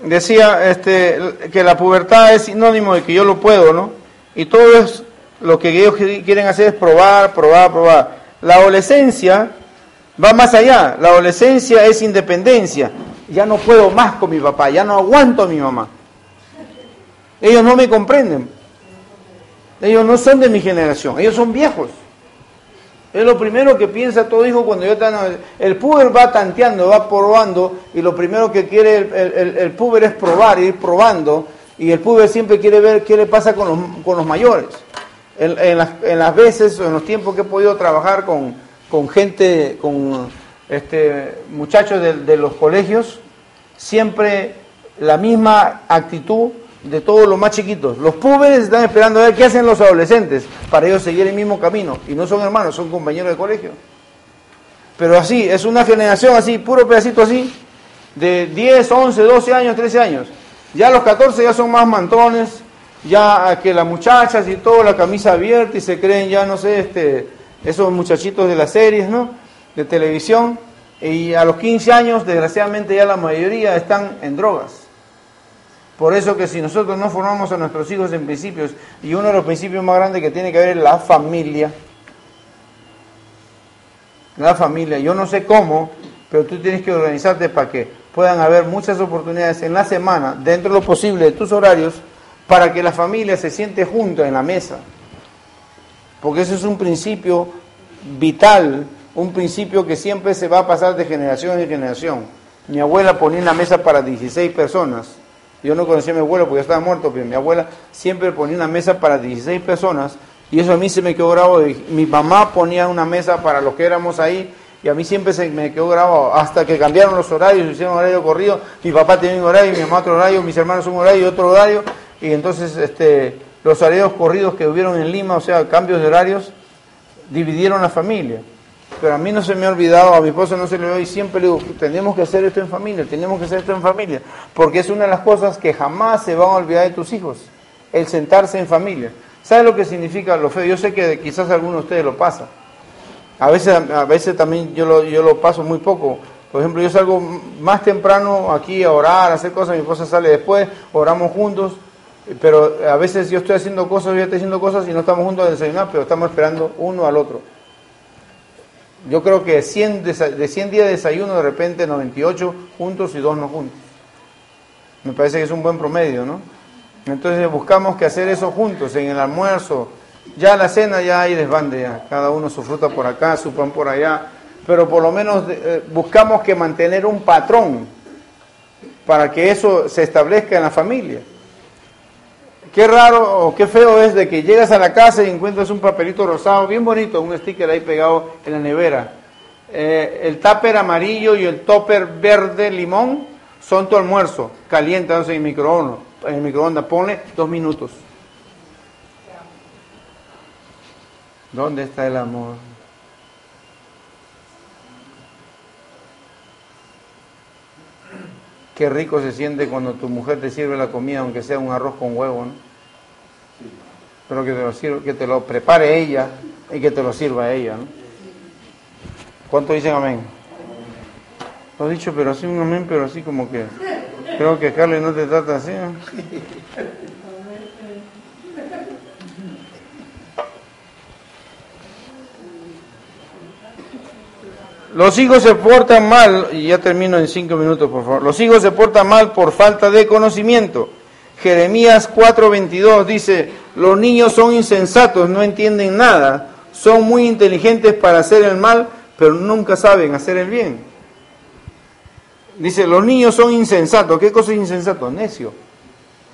Speaker 1: Decía este, que la pubertad es sinónimo de que yo lo puedo, ¿no? Y todo es lo que ellos quieren hacer es probar, probar, probar. La adolescencia va más allá. La adolescencia es independencia. Ya no puedo más con mi papá, ya no aguanto a mi mamá. Ellos no me comprenden. Ellos no son de mi generación, ellos son viejos. Es lo primero que piensa todo hijo cuando yo está... El puber va tanteando, va probando, y lo primero que quiere el, el, puber es probar, ir probando, y el puber siempre quiere ver qué le pasa con los, con los mayores. En, en, las, en, las, veces o en los tiempos que he podido trabajar con, con gente, con este, muchachos de, los colegios, siempre la misma actitud de todos los más chiquitos. Los púberes están esperando a ver qué hacen los adolescentes para ellos seguir el mismo camino. Y no son hermanos, son compañeros de colegio. Pero así, es una generación así, puro pedacito así, de 10, 11, 12 años, 13 años. Ya los 14 ya son más mantones, ya que las muchachas y todo, la camisa abierta y se creen ya, no sé, este, esos muchachitos de las series, ¿no? De televisión. Y a los 15 años, desgraciadamente, ya la mayoría están en drogas. Por eso que si nosotros no formamos a nuestros hijos en principios, y uno de los principios más grandes que tiene que ver es la familia, la familia, yo no sé cómo, pero tú tienes que organizarte para que puedan haber muchas oportunidades en la semana, dentro de lo posible de tus horarios, para que la familia se siente junta en la mesa. Porque eso es un principio vital, un principio que siempre se va a pasar de generación en generación. Mi abuela ponía una mesa para 16 personas yo no conocía a mi abuelo porque estaba muerto, pero mi abuela siempre ponía una mesa para 16 personas y eso a mí se me quedó grabado. Mi mamá ponía una mesa para los que éramos ahí y a mí siempre se me quedó grabado hasta que cambiaron los horarios, hicieron horario corrido. Mi papá tenía un horario, mi mamá otro horario, mis hermanos un horario y otro horario. Y entonces este, los horarios corridos que hubieron en Lima, o sea, cambios de horarios, dividieron la familia pero a mí no se me ha olvidado, a mi esposo no se le olvidó y siempre le digo, tenemos que hacer esto en familia, tenemos que hacer esto en familia, porque es una de las cosas que jamás se van a olvidar de tus hijos, el sentarse en familia. ¿Sabes lo que significa lo feo? Yo sé que quizás alguno de ustedes lo pasa. A veces, a veces también yo lo, yo lo paso muy poco. Por ejemplo, yo salgo más temprano aquí a orar, a hacer cosas, mi esposa sale después, oramos juntos, pero a veces yo estoy haciendo cosas, yo estoy haciendo cosas y no estamos juntos a desayunar, pero estamos esperando uno al otro. Yo creo que 100 de 100 días de desayuno, de repente 98 juntos y dos no juntos. Me parece que es un buen promedio, ¿no? Entonces buscamos que hacer eso juntos, en el almuerzo. Ya la cena ya hay desbande, ya. cada uno su fruta por acá, su pan por allá. Pero por lo menos eh, buscamos que mantener un patrón para que eso se establezca en la familia. Qué raro o qué feo es de que llegas a la casa y encuentras un papelito rosado, bien bonito, un sticker ahí pegado en la nevera. Eh, el tupper amarillo y el topper verde limón son tu almuerzo, caliéntanos en el microondas. En el microondas, ponle dos minutos. ¿Dónde está el amor? Qué rico se siente cuando tu mujer te sirve la comida, aunque sea un arroz con huevo, ¿no? Pero que te lo, sirva, que te lo prepare ella y que te lo sirva ella, ¿no? ¿Cuánto dicen amén? Lo he dicho, pero así un amén, pero así como que... Creo que Carly no te trata así. Los hijos se portan mal, y ya termino en cinco minutos, por favor. Los hijos se portan mal por falta de conocimiento. Jeremías 4:22 dice, los niños son insensatos, no entienden nada, son muy inteligentes para hacer el mal, pero nunca saben hacer el bien. Dice, los niños son insensatos. ¿Qué cosa es insensato? Necio.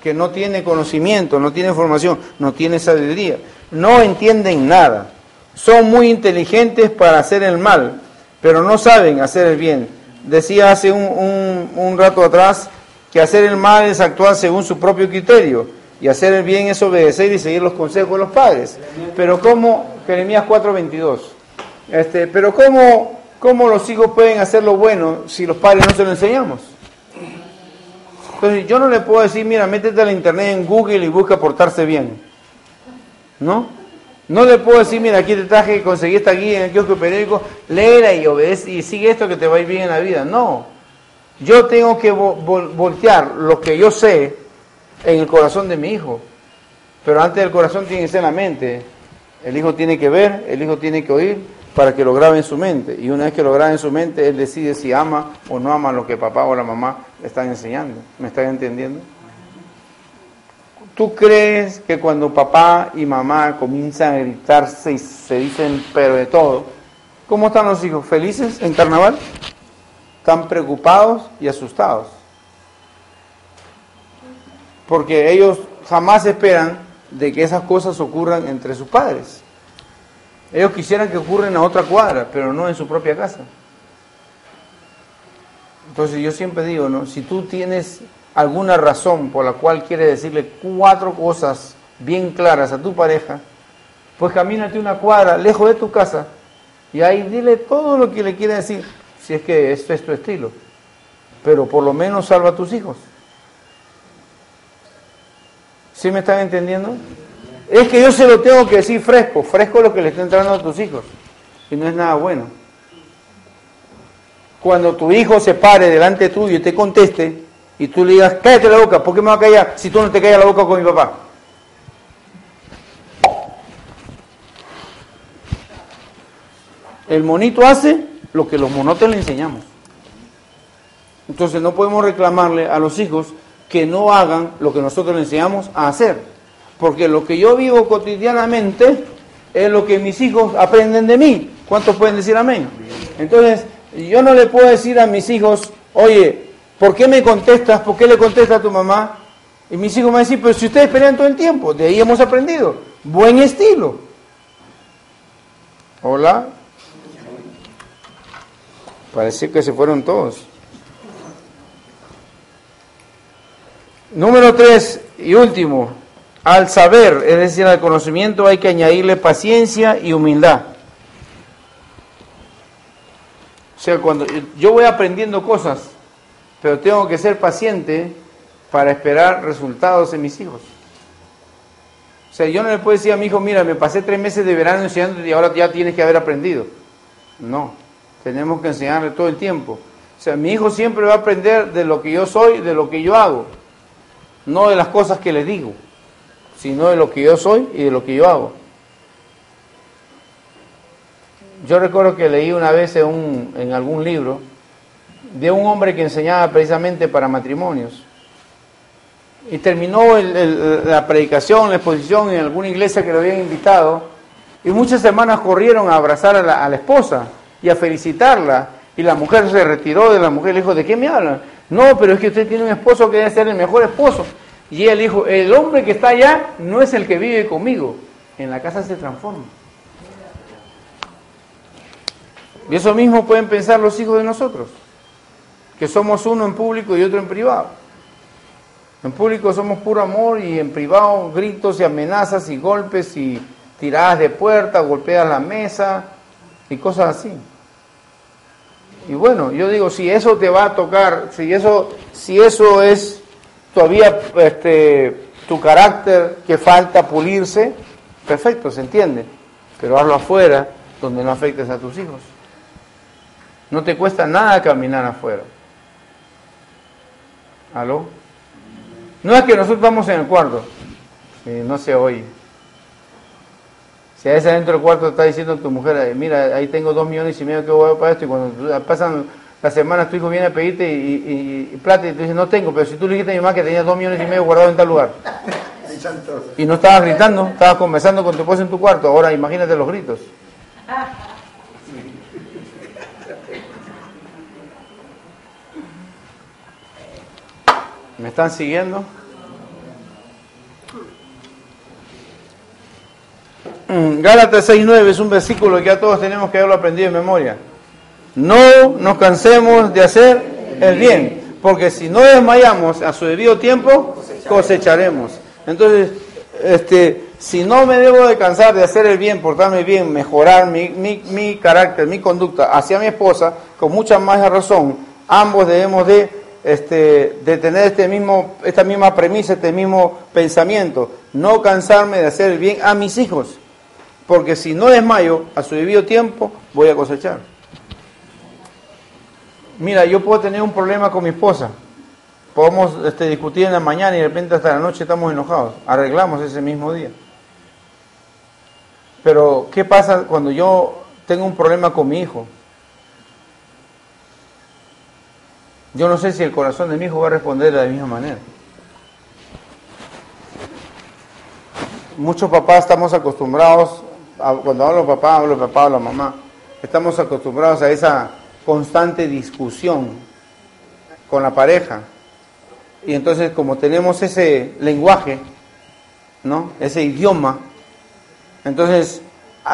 Speaker 1: Que no tiene conocimiento, no tiene formación, no tiene sabiduría. No entienden nada. Son muy inteligentes para hacer el mal, pero no saben hacer el bien. Decía hace un, rato atrás que hacer el mal es actuar según su propio criterio y hacer el bien es obedecer y seguir los consejos de los padres. Pero como Jeremías 4:22, este, pero cómo, cómo los hijos pueden hacer lo bueno si los padres no se lo enseñamos. Entonces yo no le puedo decir, mira, métete al internet en Google y busca portarse bien. ¿No? No le puedo decir, mira, aquí te traje, conseguí esta guía en el kiosco periódico, léela y obedece y sigue esto que te va a ir bien en la vida. No. Yo tengo que voltear lo que yo sé en el corazón de mi hijo. Pero antes del corazón tiene que ser la mente. El hijo tiene que ver, el hijo tiene que oír para que lo grabe en su mente. Y una vez que lo grabe en su mente, él decide si ama o no ama lo que papá o la mamá le están enseñando. ¿Me están entendiendo? ¿Tú crees que cuando papá y mamá comienzan a gritarse y se dicen pero de todo, ¿cómo están los hijos? ¿Felices en carnaval? Están preocupados y asustados. Porque ellos jamás esperan de que esas cosas ocurran entre sus padres. Ellos quisieran que ocurran a otra cuadra, pero no en su propia casa. Entonces yo siempre digo, ¿no? Si tú tienes alguna razón por la cual quieres decirle cuatro cosas bien claras a tu pareja, pues camínate una cuadra lejos de tu casa y ahí dile todo lo que le quiere decir si es que este es tu estilo. Pero por lo menos salva a tus hijos. ¿Sí me están entendiendo? Es que yo se lo tengo que decir fresco, fresco es lo que le está entrando a tus hijos. Y no es nada bueno. Cuando tu hijo se pare delante tuyo y te conteste, y tú le digas, cállate la boca, ¿por qué me va a callar si tú no te callas la boca con mi papá? El monito hace lo que los monotes le enseñamos. Entonces no podemos reclamarle a los hijos que no hagan lo que nosotros le enseñamos a hacer. Porque lo que yo vivo cotidianamente es lo que mis hijos aprenden de mí. ¿Cuántos pueden decir amén? Entonces, yo no le puedo decir a mis hijos, oye, ¿por qué me contestas? ¿Por qué le contestas a tu mamá? Y mis hijos me van a decir, pero si ustedes pelean todo el tiempo, de ahí hemos aprendido. Buen estilo. Hola. Parece que se fueron todos. Número tres y último, al saber, es decir, al conocimiento hay que añadirle paciencia y humildad. O sea, cuando yo voy aprendiendo cosas, pero tengo que ser paciente para esperar resultados en mis hijos. O sea, yo no le puedo decir a mi hijo, mira, me pasé tres meses de verano enseñándote y ahora ya tienes que haber aprendido. No. Tenemos que enseñarle todo el tiempo. O sea, mi hijo siempre va a aprender de lo que yo soy, de lo que yo hago. No de las cosas que le digo, sino de lo que yo soy y de lo que yo hago. Yo recuerdo que leí una vez en, algún libro de un hombre que enseñaba precisamente para matrimonios. Y terminó la predicación, la exposición en alguna iglesia que lo habían invitado. Y muchas semanas corrieron a abrazar a la esposa y a felicitarla. Y la mujer se retiró de la mujer y le dijo, ¿de qué me hablan? No, pero es que usted tiene un esposo que debe ser el mejor esposo. Y él dijo, el hombre que está allá no es el que vive conmigo. En la casa se transforma. Y eso mismo pueden pensar los hijos de nosotros, que somos uno en público y otro en privado. En público somos puro amor y en privado gritos y amenazas y golpes y tiradas de puerta, golpeas la mesa, y cosas así. Y bueno, yo digo, si eso te va a tocar, si eso, si eso es todavía este, tu carácter que falta pulirse, perfecto, se entiende. Pero hazlo afuera, donde no afectes a tus hijos. No te cuesta nada caminar afuera. ¿Aló? No es que nosotros vamos en el cuarto, no se oye. Si a veces dentro del cuarto está diciendo tu mujer, mira, ahí tengo dos millones y medio que voy a para esto, y cuando pasan las semanas tu hijo viene a pedirte y, y, plata y tú dices, no tengo, pero si tú le dijiste a mi mamá que tenía dos millones y medio guardados en tal lugar. [laughs] Y no estabas gritando, estabas conversando con tu esposa en tu cuarto, ahora imagínate los gritos. ¿Me están siguiendo? Mm, Gálatas 6.9 es un versículo que ya todos tenemos que haberlo aprendido en memoria. No nos cansemos de hacer el bien, porque si no desmayamos a su debido tiempo, cosecharemos. Entonces, este, si no me debo de cansar de hacer el bien, portarme bien, mejorar mi, mi, mi carácter, mi conducta hacia mi esposa, con mucha más razón, ambos debemos de este, de tener este mismo, esta misma premisa, este mismo pensamiento, no cansarme de hacer el bien a mis hijos, porque si no desmayo a su debido tiempo, voy a cosechar. Mira, yo puedo tener un problema con mi esposa, podemos este, discutir en la mañana y de repente hasta la noche estamos enojados, arreglamos ese mismo día. Pero, ¿qué pasa cuando yo tengo un problema con mi hijo? Yo no sé si el corazón de mi hijo va a responder de la misma manera. Muchos papás estamos acostumbrados, cuando hablo papá, hablo papá, hablo mamá, estamos acostumbrados a esa constante discusión con la pareja. Y entonces como tenemos ese lenguaje, ¿no? Ese idioma, entonces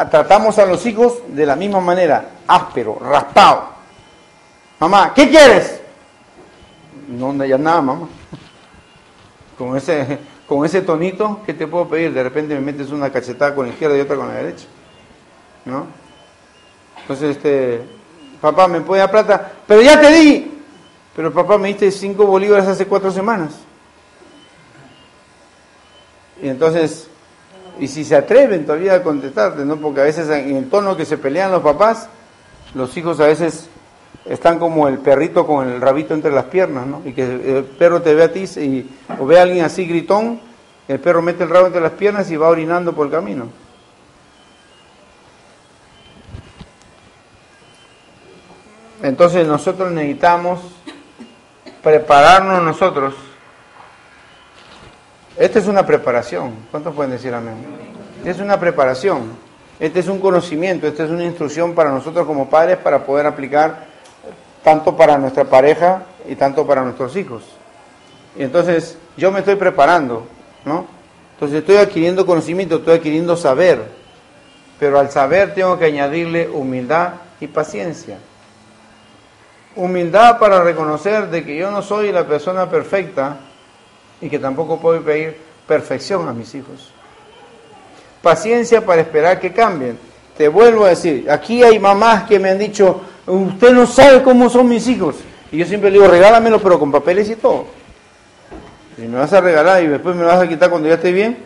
Speaker 1: tratamos a los hijos de la misma manera, áspero, raspado. Mamá, ¿qué quieres? No ya nada, mamá. Con ese, con ese tonito, ¿qué te puedo pedir? De repente me metes una cachetada con la izquierda y otra con la derecha. ¿No? Entonces, este, papá, ¿me puede dar plata? Pero ya te di. Pero papá, me diste cinco bolívares hace cuatro semanas. Y entonces, y si se atreven todavía a contestarte, ¿no? Porque a veces en el tono que se pelean los papás, los hijos a veces están como el perrito con el rabito entre las piernas, ¿no? Y que el perro te ve a ti y, o ve a alguien así gritón, el perro mete el rabo entre las piernas y va orinando por el camino. Entonces nosotros necesitamos prepararnos nosotros. Esta es una preparación. ¿Cuántos pueden decir amén? Es una preparación. Este es un conocimiento, esta es una instrucción para nosotros como padres para poder aplicar tanto para nuestra pareja y tanto para nuestros hijos. Y entonces yo me estoy preparando, ¿no? Entonces estoy adquiriendo conocimiento, estoy adquiriendo saber, pero al saber tengo que añadirle humildad y paciencia. Humildad para reconocer de que yo no soy la persona perfecta y que tampoco puedo pedir perfección a mis hijos. Paciencia para esperar que cambien. Te vuelvo a decir, aquí hay mamás que me han dicho, usted no sabe cómo son mis hijos. Y yo siempre le digo, regálamelo, pero con papeles y todo. Si me vas a regalar y después me vas a quitar cuando ya esté bien,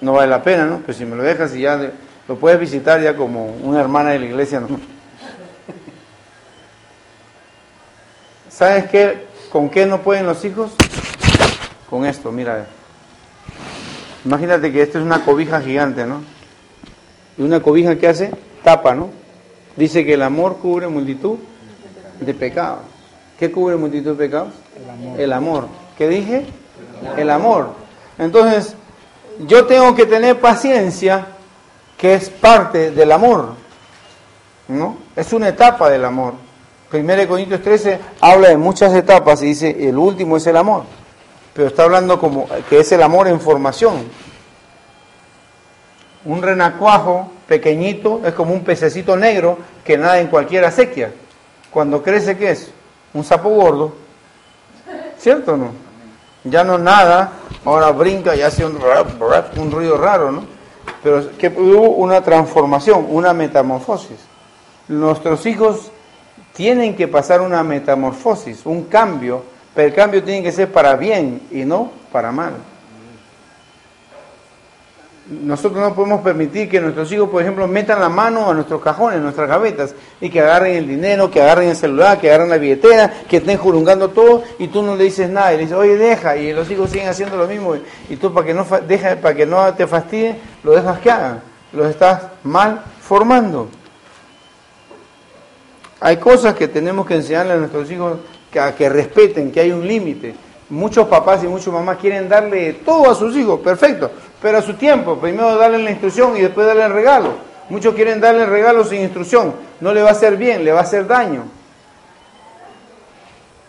Speaker 1: no vale la pena, ¿no? Pero si me lo dejas y ya lo puedes visitar ya como una hermana de la iglesia, ¿no? ¿Sabes qué? ¿Con qué no pueden los hijos? Con esto, mira. Imagínate que esto es una cobija gigante, ¿no? Y una cobija que hace tapa, ¿no? Dice que el amor cubre multitud de pecados. ¿Qué cubre multitud de pecados? El amor. El amor. ¿Qué dije? El amor. Entonces, yo tengo que tener paciencia, que es parte del amor. ¿No? Es una etapa del amor. Primero Corintios 13 habla de muchas etapas y dice, el último es el amor. Pero está hablando como que es el amor en formación. Un renacuajo pequeñito es como un pececito negro que nada en cualquier acequia. Cuando crece, ¿qué es? Un sapo gordo. ¿Cierto o no? Ya no nada, ahora brinca y hace un, un ruido raro, ¿no? Pero que hubo una transformación, una metamorfosis. Nuestros hijos tienen que pasar una metamorfosis, un cambio, pero el cambio tiene que ser para bien y no para mal nosotros no podemos permitir que nuestros hijos, por ejemplo, metan la mano a nuestros cajones, a nuestras gavetas, y que agarren el dinero, que agarren el celular, que agarren la billetera, que estén jurungando todo, y tú no le dices nada, y le dices, oye, deja, y los hijos siguen haciendo lo mismo, y tú para que no, deja, para que no te fastidie, lo dejas que hagan. los estás mal formando. Hay cosas que tenemos que enseñarle a nuestros hijos que, a que respeten, que hay un límite. Muchos papás y muchas mamás quieren darle todo a sus hijos, perfecto, pero a su tiempo. Primero darle la instrucción y después darle el regalo. Muchos quieren darle el regalo sin instrucción. No le va a hacer bien, le va a hacer daño.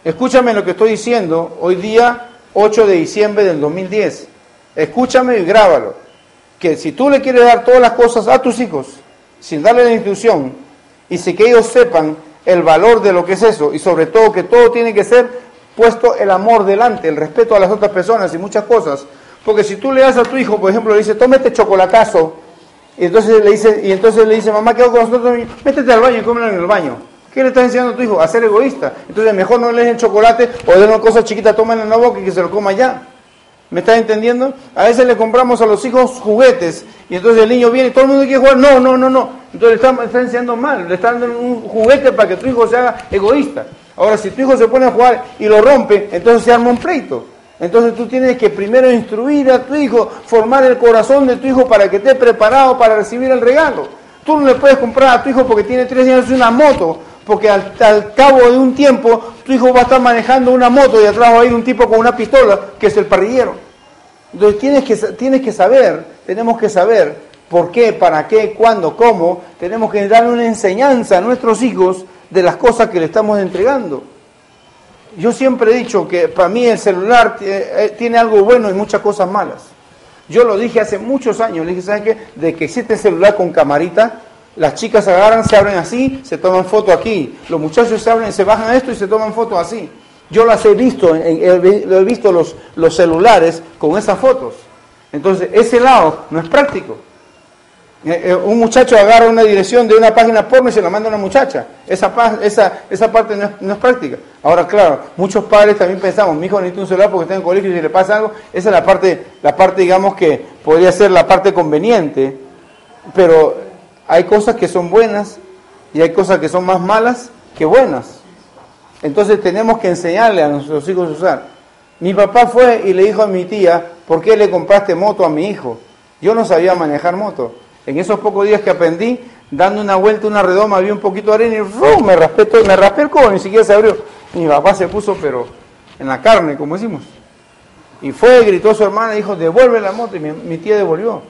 Speaker 1: Escúchame lo que estoy diciendo hoy día 8 de diciembre del 2010. Escúchame y grábalo. Que si tú le quieres dar todas las cosas a tus hijos sin darle la instrucción y si que ellos sepan el valor de lo que es eso y sobre todo que todo tiene que ser puesto el amor delante, el respeto a las otras personas y muchas cosas. Porque si tú le das a tu hijo, por ejemplo, le dices, tome este chocolatazo, y entonces le dice, y entonces le dice, mamá, ¿qué hago con nosotros? Métete al baño y cómelo en el baño. ¿Qué le estás enseñando a tu hijo? A ser egoísta. Entonces mejor no le den chocolate o den una cosa chiquita, tómalo en la boca y que se lo coma ya. ¿Me estás entendiendo? A veces le compramos a los hijos juguetes y entonces el niño viene y todo el mundo quiere jugar. No, no, no, no. Entonces le está, enseñando mal. Le está dando un juguete para que tu hijo se haga egoísta. Ahora, si tu hijo se pone a jugar y lo rompe, entonces se arma un pleito. Entonces tú tienes que primero instruir a tu hijo, formar el corazón de tu hijo para que esté preparado para recibir el regalo. Tú no le puedes comprar a tu hijo porque tiene tres años una moto, porque al, cabo de un tiempo tu hijo va a estar manejando una moto y atrás va a ir un tipo con una pistola, que es el parrillero. Entonces tienes que, tienes que saber, tenemos que saber por qué, para qué, cuándo, cómo, tenemos que darle una enseñanza a nuestros hijos de las cosas que le estamos entregando. Yo siempre he dicho que para mí el celular eh, tiene algo bueno y muchas cosas malas. Yo lo dije hace muchos años, le dije, ¿sabes qué? De que existe el celular con camarita, las chicas se agarran, se abren así, se toman foto aquí. Los muchachos se abren, se bajan esto y se toman foto así. Yo las he visto, he visto los, los celulares con esas fotos. Entonces, ese lado no es práctico. Eh, eh, un muchacho agarra una dirección de una página porno y se la manda a una muchacha. Esa, esa, esa parte no es, práctica. Ahora, claro, muchos padres también pensamos, mi hijo necesita un celular porque está en colegio y si le pasa algo, esa es la parte, la parte, digamos, que podría ser la parte conveniente, pero hay cosas que son buenas y hay cosas que son más malas que buenas. Entonces tenemos que enseñarle a nuestros hijos a usar. Mi papá fue y le dijo a mi tía, ¿por qué le compraste moto a mi hijo? Yo no sabía manejar moto. En esos pocos días que aprendí, dando una vuelta, una redoma, había un poquito de arena y me raspé, me raspé el codo, ni siquiera se abrió. Mi papá se puso, pero en la carne, como decimos. Y fue, gritó su hermana, dijo, devuelve la moto, y mi, tía devolvió.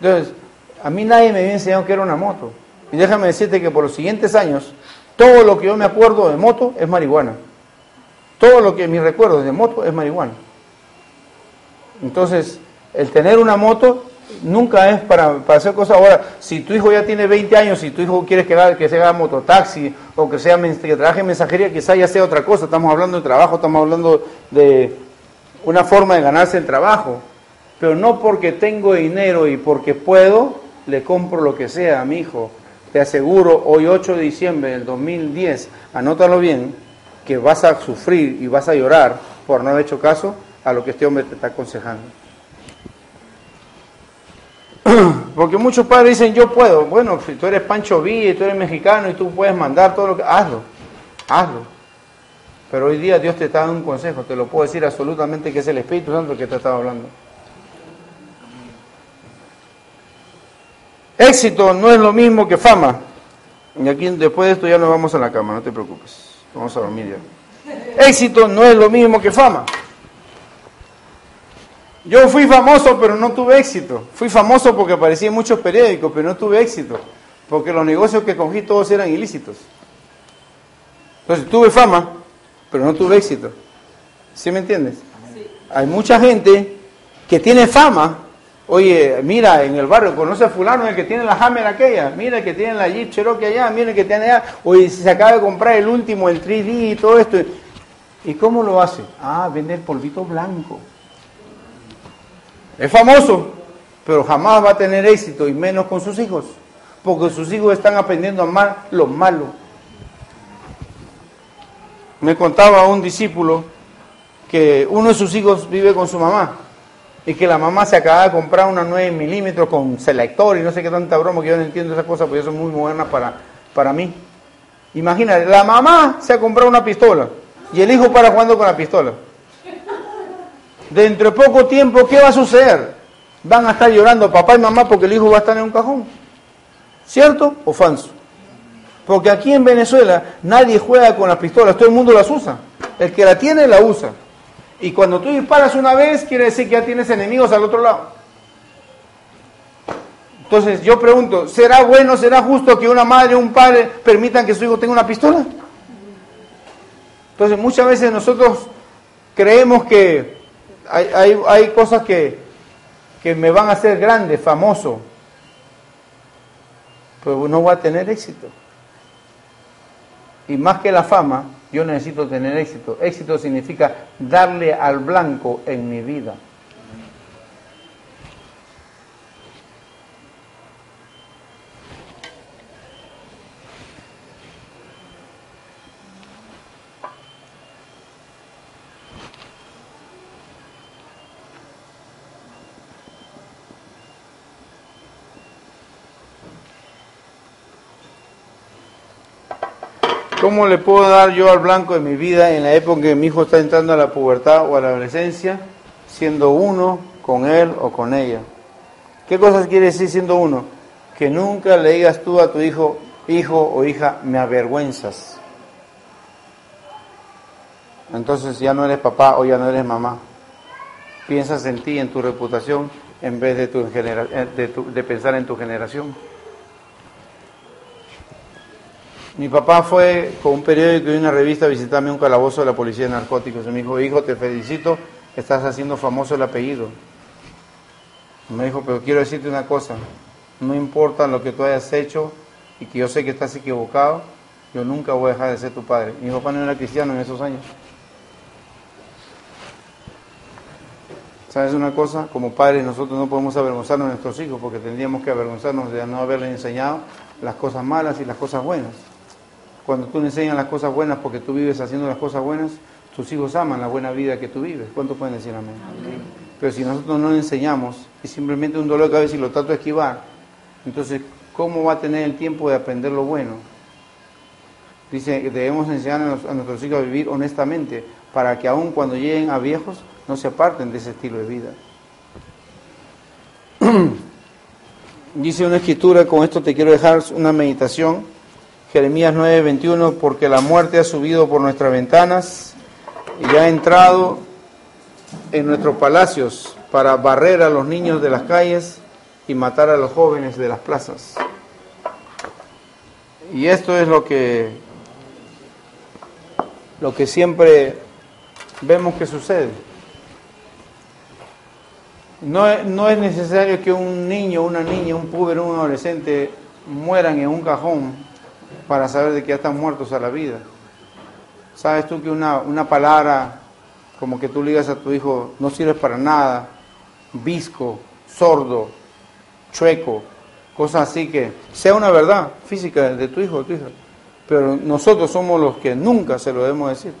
Speaker 1: Entonces, a mí nadie me había enseñado que era una moto. Y déjame decirte que por los siguientes años, todo lo que yo me acuerdo de moto es marihuana. Todo lo que mis recuerdos de moto es marihuana. Entonces, el tener una moto nunca es para, hacer cosas. Ahora, si tu hijo ya tiene 20 años y tu hijo quiere que, que se haga mototaxi o que, sea, que trabaje en mensajería, quizá ya sea otra cosa. Estamos hablando de trabajo, estamos hablando de una forma de ganarse el trabajo. Pero no porque tengo dinero y porque puedo, le compro lo que sea a mi hijo. Te aseguro, hoy 8 de diciembre del 2010, anótalo bien, que vas a sufrir y vas a llorar por no haber hecho caso a lo que este hombre te está aconsejando. [clears throat] Porque muchos padres dicen, yo puedo. Bueno, si tú eres Pancho Villa tú eres mexicano y tú puedes mandar todo lo que... Hazlo, hazlo. Pero hoy día Dios te está dando un consejo, te lo puedo decir absolutamente que es el Espíritu Santo que te estaba hablando. Éxito no es lo mismo que fama. Y aquí después de esto ya nos vamos a la cama, no te preocupes. Vamos a dormir ya. Éxito no es lo mismo que fama. Yo fui famoso, pero no tuve éxito. Fui famoso porque aparecí en muchos periódicos, pero no tuve éxito. Porque los negocios que cogí todos eran ilícitos. Entonces tuve fama, pero no tuve éxito. ¿Sí me entiendes? Hay mucha gente que tiene fama. Oye, mira, en el barrio conoce a fulano, el que tiene la Hammer aquella, mira el que tiene la Jeep Cherokee allá, mira el que tiene allá. Oye, se acaba de comprar el último, el 3D y todo esto. ¿Y cómo lo hace? Ah, vende el polvito blanco. Es famoso, pero jamás va a tener éxito y menos con sus hijos, porque sus hijos están aprendiendo a amar lo malo. Me contaba un discípulo que uno de sus hijos vive con su mamá y que la mamá se acaba de comprar una 9 milímetros con selector y no sé qué tanta broma que yo no entiendo esa cosa porque son muy modernas para, para mí. Imagínate, la mamá se ha comprado una pistola y el hijo para jugando con la pistola dentro de poco tiempo, ¿qué va a suceder? Van a estar llorando papá y mamá porque el hijo va a estar en un cajón. ¿Cierto o falso? Porque aquí en Venezuela nadie juega con las pistolas, todo el mundo las usa. El que la tiene la usa. Y cuando tú disparas una vez, quiere decir que ya tienes enemigos al otro lado. Entonces yo pregunto, ¿será bueno, será justo que una madre o un padre permitan que su hijo tenga una pistola? Entonces muchas veces nosotros creemos que hay, hay, cosas que, que me van a hacer grande, famoso, pero no voy a tener éxito. Y más que la fama, yo necesito tener éxito. Éxito significa darle al blanco en mi vida. ¿Cómo le puedo dar yo al blanco de mi vida en la época en que mi hijo está entrando a la pubertad o a la adolescencia, siendo uno con él o con ella? ¿Qué cosas quiere decir siendo uno? Que nunca le digas tú a tu hijo, hijo o hija, me avergüenzas. Entonces ya no eres papá o ya no eres mamá. Piensas en ti, en tu reputación, en vez de, tu, de, de pensar en tu generación. Mi papá fue con un periódico y una revista a visitarme un calabozo de la policía de narcóticos. Y me dijo, hijo, te felicito, estás haciendo famoso el apellido. me dijo, pero quiero decirte una cosa, no importa lo que tú hayas hecho y que yo sé que estás equivocado, yo nunca voy a dejar de ser tu padre. Mi papá no era cristiano en esos años. ¿Sabes una cosa? Como padres nosotros no podemos avergonzarnos de nuestros hijos porque tendríamos que avergonzarnos de no haberles enseñado las cosas malas y las cosas buenas. Cuando tú le enseñas las cosas buenas porque tú vives haciendo las cosas buenas, tus hijos aman la buena vida que tú vives. ¿Cuánto pueden decir amén? Pero si nosotros no le enseñamos y simplemente un dolor de cabeza y lo trato de esquivar, entonces, ¿cómo va a tener el tiempo de aprender lo bueno? Dice que debemos enseñar a nuestros hijos a vivir honestamente para que aun cuando lleguen a viejos no se aparten de ese estilo de vida. [clears throat] Dice una escritura, con esto te quiero dejar una meditación Jeremías 9:21, porque la muerte ha subido por nuestras ventanas y ha entrado en nuestros palacios para barrer a los niños de las calles y matar a los jóvenes de las plazas. Y esto es lo que lo que siempre vemos que sucede. No, no es necesario que un niño, una niña, un puber, un adolescente mueran en un cajón para saber de que ya están muertos a la vida. ¿Sabes tú que una, una palabra como que tú digas a tu hijo no sirve para nada, visco, sordo, chueco, cosas así que sea una verdad física de tu hijo o tu hija, pero nosotros somos los que nunca se lo debemos decir.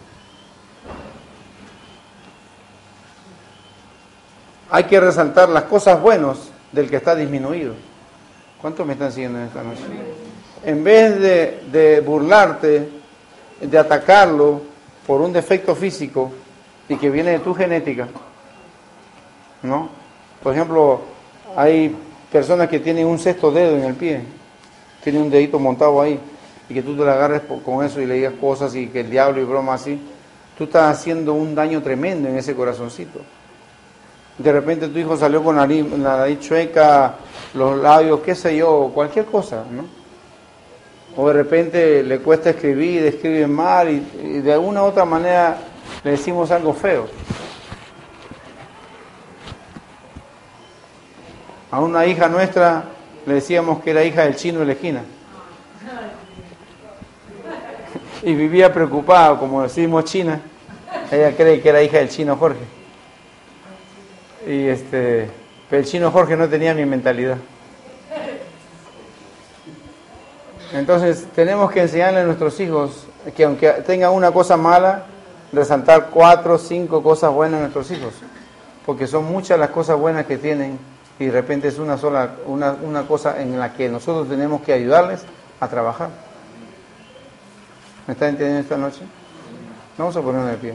Speaker 1: Hay que resaltar las cosas buenas del que está disminuido. ¿Cuántos me están siguiendo en esta noche? En vez de, burlarte, de atacarlo por un defecto físico y que viene de tu genética, ¿no? Por ejemplo, hay personas que tienen un sexto dedo en el pie, tienen un dedito montado ahí, y que tú te la agarres con eso y le digas cosas y que el diablo y broma así, tú estás haciendo un daño tremendo en ese corazoncito. De repente tu hijo salió con la nariz chueca, los labios, qué sé yo, cualquier cosa, ¿no? O de repente le cuesta escribir, escribe mal y, de alguna u otra manera le decimos algo feo. A una hija nuestra le decíamos que era hija del chino de la esquina. Y vivía preocupada, como decimos China. Ella cree que era hija del chino Jorge. Y este, pero el chino Jorge no tenía mi mentalidad. Entonces tenemos que enseñarle a nuestros hijos que aunque tengan una cosa mala, resaltar cuatro o cinco cosas buenas a nuestros hijos, porque son muchas las cosas buenas que tienen y de repente es una sola, una, una cosa en la que nosotros tenemos que ayudarles a trabajar. ¿Me está entendiendo esta noche? Vamos a ponernos de pie.